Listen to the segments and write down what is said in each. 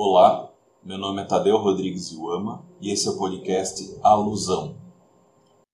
Olá, meu nome é Tadeu Rodrigues Iuama e esse é o podcast Alusão.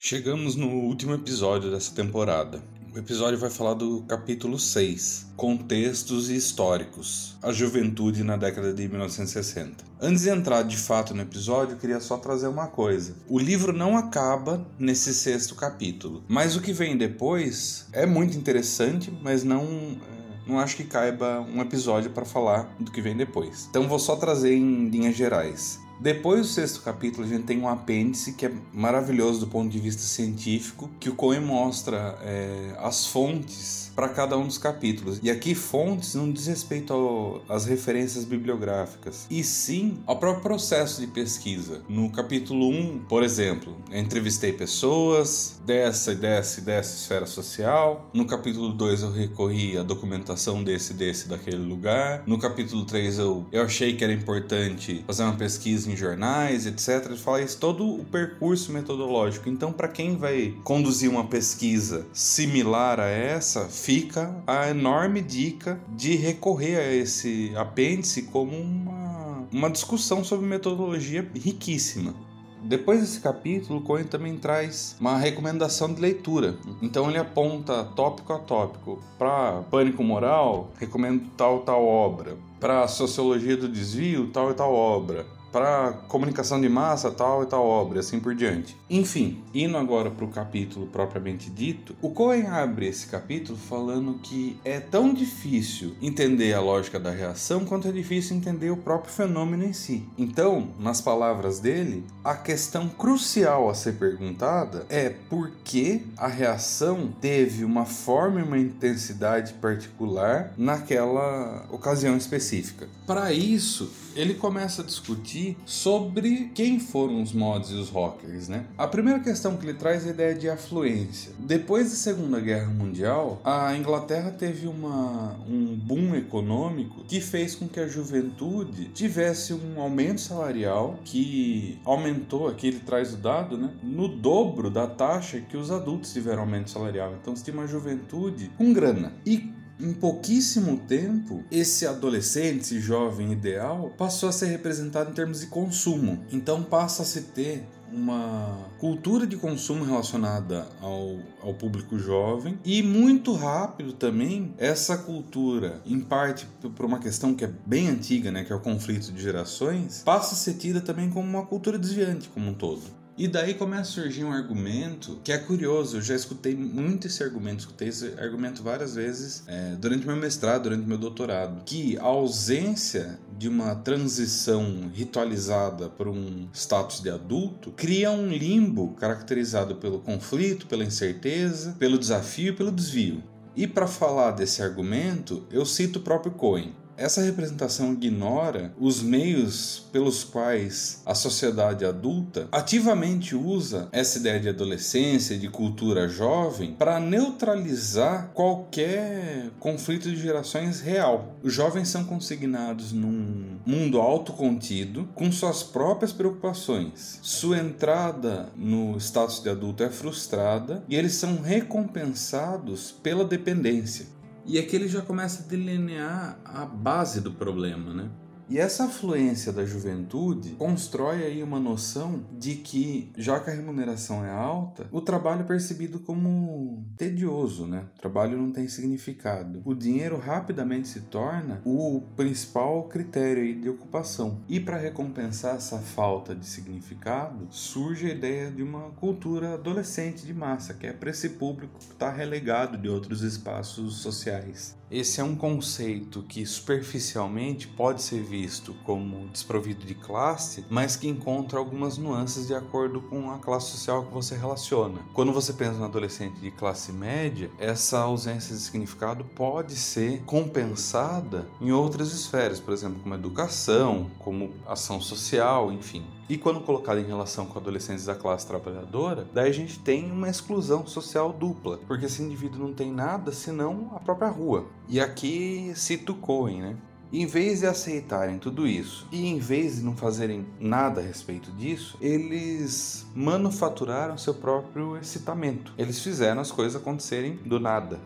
Chegamos no último episódio dessa temporada. O episódio vai falar do capítulo 6, Contextos Históricos, a juventude na década de 1960. Antes de entrar de fato no episódio, eu queria só trazer uma coisa. O livro não acaba nesse sexto capítulo, mas o que vem depois é muito interessante, mas não não acho que caiba um episódio para falar do que vem depois. Então vou só trazer em linhas gerais. Depois do sexto capítulo, a gente tem um apêndice que é maravilhoso do ponto de vista científico, que o Cohen mostra é, as fontes para cada um dos capítulos. E aqui fontes não diz respeito às referências bibliográficas, e sim ao próprio processo de pesquisa. No capítulo 1, por exemplo, entrevistei pessoas dessa e dessa e dessa esfera social. No capítulo 2 eu recorri à documentação desse desse daquele lugar. No capítulo 3 eu, eu achei que era importante fazer uma pesquisa em jornais, etc. Ele fala isso todo o percurso metodológico. Então, para quem vai conduzir uma pesquisa similar a essa, fica a enorme dica de recorrer a esse apêndice como uma, uma discussão sobre metodologia riquíssima. Depois desse capítulo, Cohen também traz uma recomendação de leitura. Então ele aponta tópico a tópico. Para pânico moral, recomendo tal tal obra. Para sociologia do desvio, tal e tal obra para comunicação de massa, tal e tal obra, assim por diante. Enfim, indo agora para o capítulo propriamente dito, o Cohen abre esse capítulo falando que é tão difícil entender a lógica da reação quanto é difícil entender o próprio fenômeno em si. Então, nas palavras dele, a questão crucial a ser perguntada é por que a reação teve uma forma e uma intensidade particular naquela ocasião específica. Para isso, ele começa a discutir sobre quem foram os mods e os rockers, né? A primeira questão que ele traz é a ideia de afluência. Depois da Segunda Guerra Mundial, a Inglaterra teve uma, um boom econômico que fez com que a juventude tivesse um aumento salarial que aumentou, aqui ele traz o dado, né? No dobro da taxa que os adultos tiveram aumento salarial. Então você tem uma juventude com grana. E em pouquíssimo tempo, esse adolescente, esse jovem ideal, passou a ser representado em termos de consumo. Então passa a se ter uma cultura de consumo relacionada ao, ao público jovem e muito rápido também essa cultura, em parte por uma questão que é bem antiga, né, que é o conflito de gerações, passa a ser tida também como uma cultura desviante como um todo. E daí começa a surgir um argumento que é curioso. Eu já escutei muito esse argumento, escutei esse argumento várias vezes é, durante meu mestrado, durante meu doutorado, que a ausência de uma transição ritualizada para um status de adulto cria um limbo caracterizado pelo conflito, pela incerteza, pelo desafio pelo desvio. E para falar desse argumento, eu cito o próprio Cohen. Essa representação ignora os meios pelos quais a sociedade adulta ativamente usa essa ideia de adolescência, de cultura jovem, para neutralizar qualquer conflito de gerações real. Os jovens são consignados num mundo autocontido, com suas próprias preocupações. Sua entrada no status de adulto é frustrada e eles são recompensados pela dependência. E aqui ele já começa a delinear a base do problema, né? E essa afluência da juventude constrói aí uma noção de que, já que a remuneração é alta, o trabalho é percebido como tedioso, né? O trabalho não tem significado. O dinheiro rapidamente se torna o principal critério de ocupação. E para recompensar essa falta de significado, surge a ideia de uma cultura adolescente de massa, que é para esse público que está relegado de outros espaços sociais. Esse é um conceito que superficialmente pode ser visto como desprovido de classe, mas que encontra algumas nuances de acordo com a classe social que você relaciona. Quando você pensa no adolescente de classe média, essa ausência de significado pode ser compensada em outras esferas, por exemplo, como educação, como ação social, enfim. E quando colocado em relação com adolescentes da classe trabalhadora, daí a gente tem uma exclusão social dupla, porque esse indivíduo não tem nada senão a própria rua. E aqui cito Cohen, né? em vez de aceitarem tudo isso e em vez de não fazerem nada a respeito disso, eles manufaturaram seu próprio excitamento. Eles fizeram as coisas acontecerem do nada.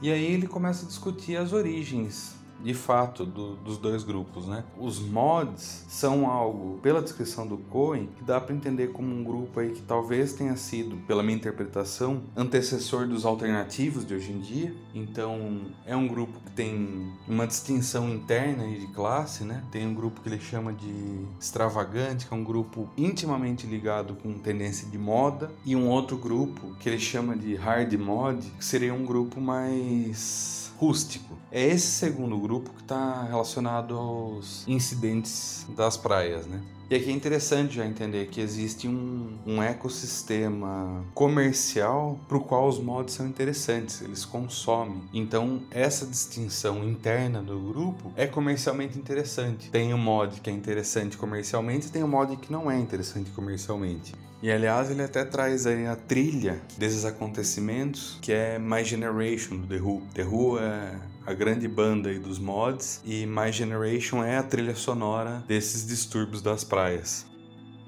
E aí ele começa a discutir as origens de fato do, dos dois grupos, né? Os mods são algo, pela descrição do Cohen, que dá para entender como um grupo aí que talvez tenha sido, pela minha interpretação, antecessor dos alternativos de hoje em dia. Então, é um grupo que tem uma distinção interna de classe, né? Tem um grupo que ele chama de extravagante, que é um grupo intimamente ligado com tendência de moda, e um outro grupo que ele chama de hard mod, que seria um grupo mais rústico. É esse segundo grupo que está relacionado aos incidentes das praias, né? E aqui é interessante já entender que existe um, um ecossistema comercial para o qual os mods são interessantes, eles consomem. Então, essa distinção interna do grupo é comercialmente interessante. Tem um mod que é interessante comercialmente, tem um mod que não é interessante comercialmente. E aliás, ele até traz aí a trilha desses acontecimentos, que é My Generation do The Who. The Who é a grande banda aí dos mods e My Generation é a trilha sonora desses distúrbios das praias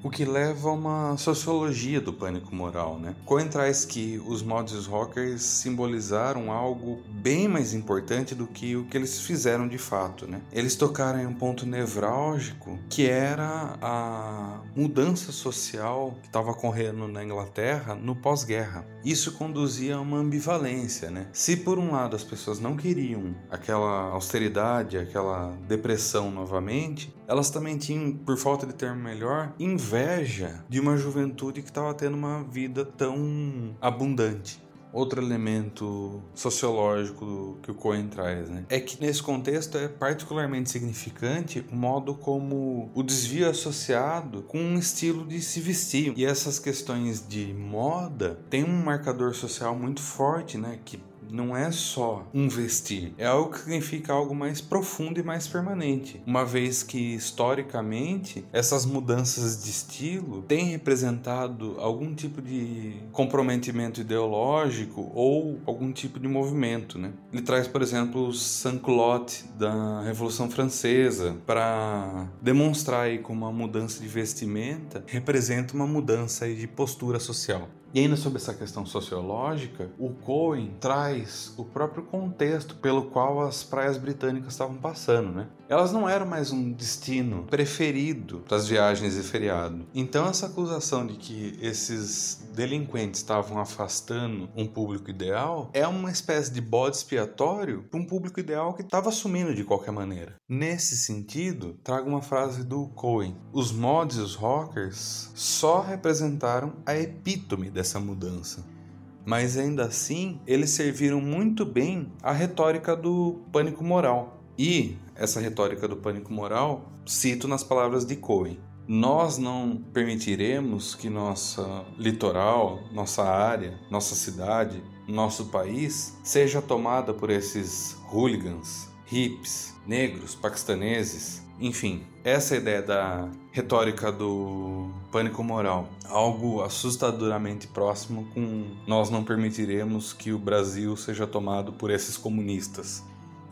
o que leva a uma sociologia do pânico moral, né? Cohen traz que os mods rockers simbolizaram algo bem mais importante do que o que eles fizeram de fato, né? Eles tocaram em um ponto nevrálgico que era a mudança social que estava ocorrendo na Inglaterra no pós-guerra. Isso conduzia a uma ambivalência, né? Se por um lado as pessoas não queriam aquela austeridade, aquela depressão novamente, elas também tinham, por falta de termo melhor, inveja de uma juventude que estava tendo uma vida tão abundante. Outro elemento sociológico que o Cohen traz, né? É que nesse contexto é particularmente significante o modo como o desvio é associado com um estilo de se vestir. E essas questões de moda tem um marcador social muito forte, né? Que não é só um vestir, é algo que significa algo mais profundo e mais permanente, uma vez que historicamente essas mudanças de estilo têm representado algum tipo de comprometimento ideológico ou algum tipo de movimento, né? Ele traz, por exemplo, o sans-culotte da Revolução Francesa para demonstrar aí como a mudança de vestimenta representa uma mudança de postura social. E ainda sobre essa questão sociológica, o Cohen traz o próprio contexto pelo qual as praias britânicas estavam passando, né? Elas não eram mais um destino preferido para as viagens de feriado. Então essa acusação de que esses delinquentes estavam afastando um público ideal é uma espécie de bode expiatório para um público ideal que estava assumindo de qualquer maneira. Nesse sentido, trago uma frase do Cohen: os mods e os rockers só representaram a epítome dessa essa mudança. Mas ainda assim, eles serviram muito bem a retórica do pânico moral. E essa retórica do pânico moral, cito nas palavras de Cohen: Nós não permitiremos que nossa litoral, nossa área, nossa cidade, nosso país seja tomada por esses hooligans, hips, negros, paquistaneses, enfim, essa é ideia da retórica do pânico moral, algo assustadoramente próximo com nós não permitiremos que o Brasil seja tomado por esses comunistas.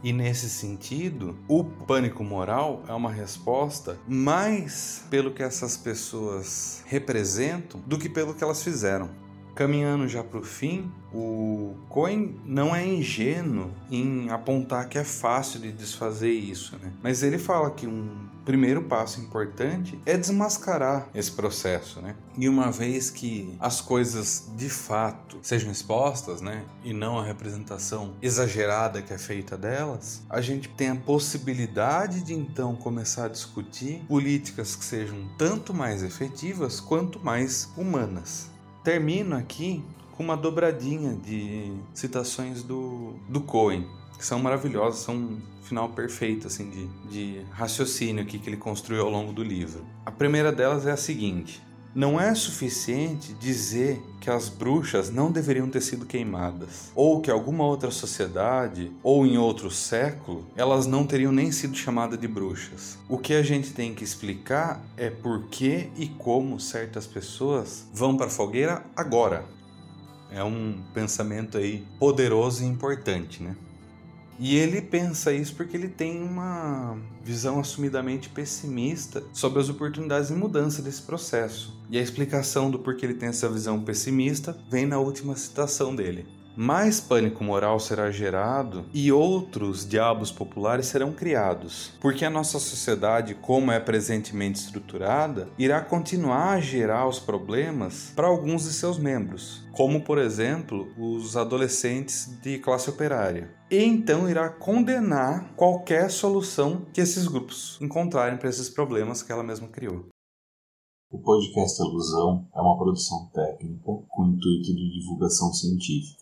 E nesse sentido, o pânico moral é uma resposta mais pelo que essas pessoas representam do que pelo que elas fizeram. Caminhando já para o fim, o Cohen não é ingênuo em apontar que é fácil de desfazer isso, né? Mas ele fala que um primeiro passo importante é desmascarar esse processo, né? E uma vez que as coisas de fato sejam expostas, né, e não a representação exagerada que é feita delas, a gente tem a possibilidade de então começar a discutir políticas que sejam tanto mais efetivas quanto mais humanas. Termino aqui com uma dobradinha de citações do, do Cohen, que são maravilhosas, são um final perfeito assim de, de raciocínio aqui que ele construiu ao longo do livro. A primeira delas é a seguinte: não é suficiente dizer que as bruxas não deveriam ter sido queimadas, ou que alguma outra sociedade, ou em outro século, elas não teriam nem sido chamadas de bruxas. O que a gente tem que explicar é por que e como certas pessoas vão para a fogueira agora. É um pensamento aí poderoso e importante, né? E ele pensa isso porque ele tem uma visão assumidamente pessimista sobre as oportunidades de mudança desse processo. E a explicação do porquê ele tem essa visão pessimista vem na última citação dele. Mais pânico moral será gerado e outros diabos populares serão criados, porque a nossa sociedade, como é presentemente estruturada, irá continuar a gerar os problemas para alguns de seus membros, como por exemplo os adolescentes de classe operária. E então irá condenar qualquer solução que esses grupos encontrarem para esses problemas que ela mesma criou. O podcast Alusão é uma produção técnica com intuito de divulgação científica.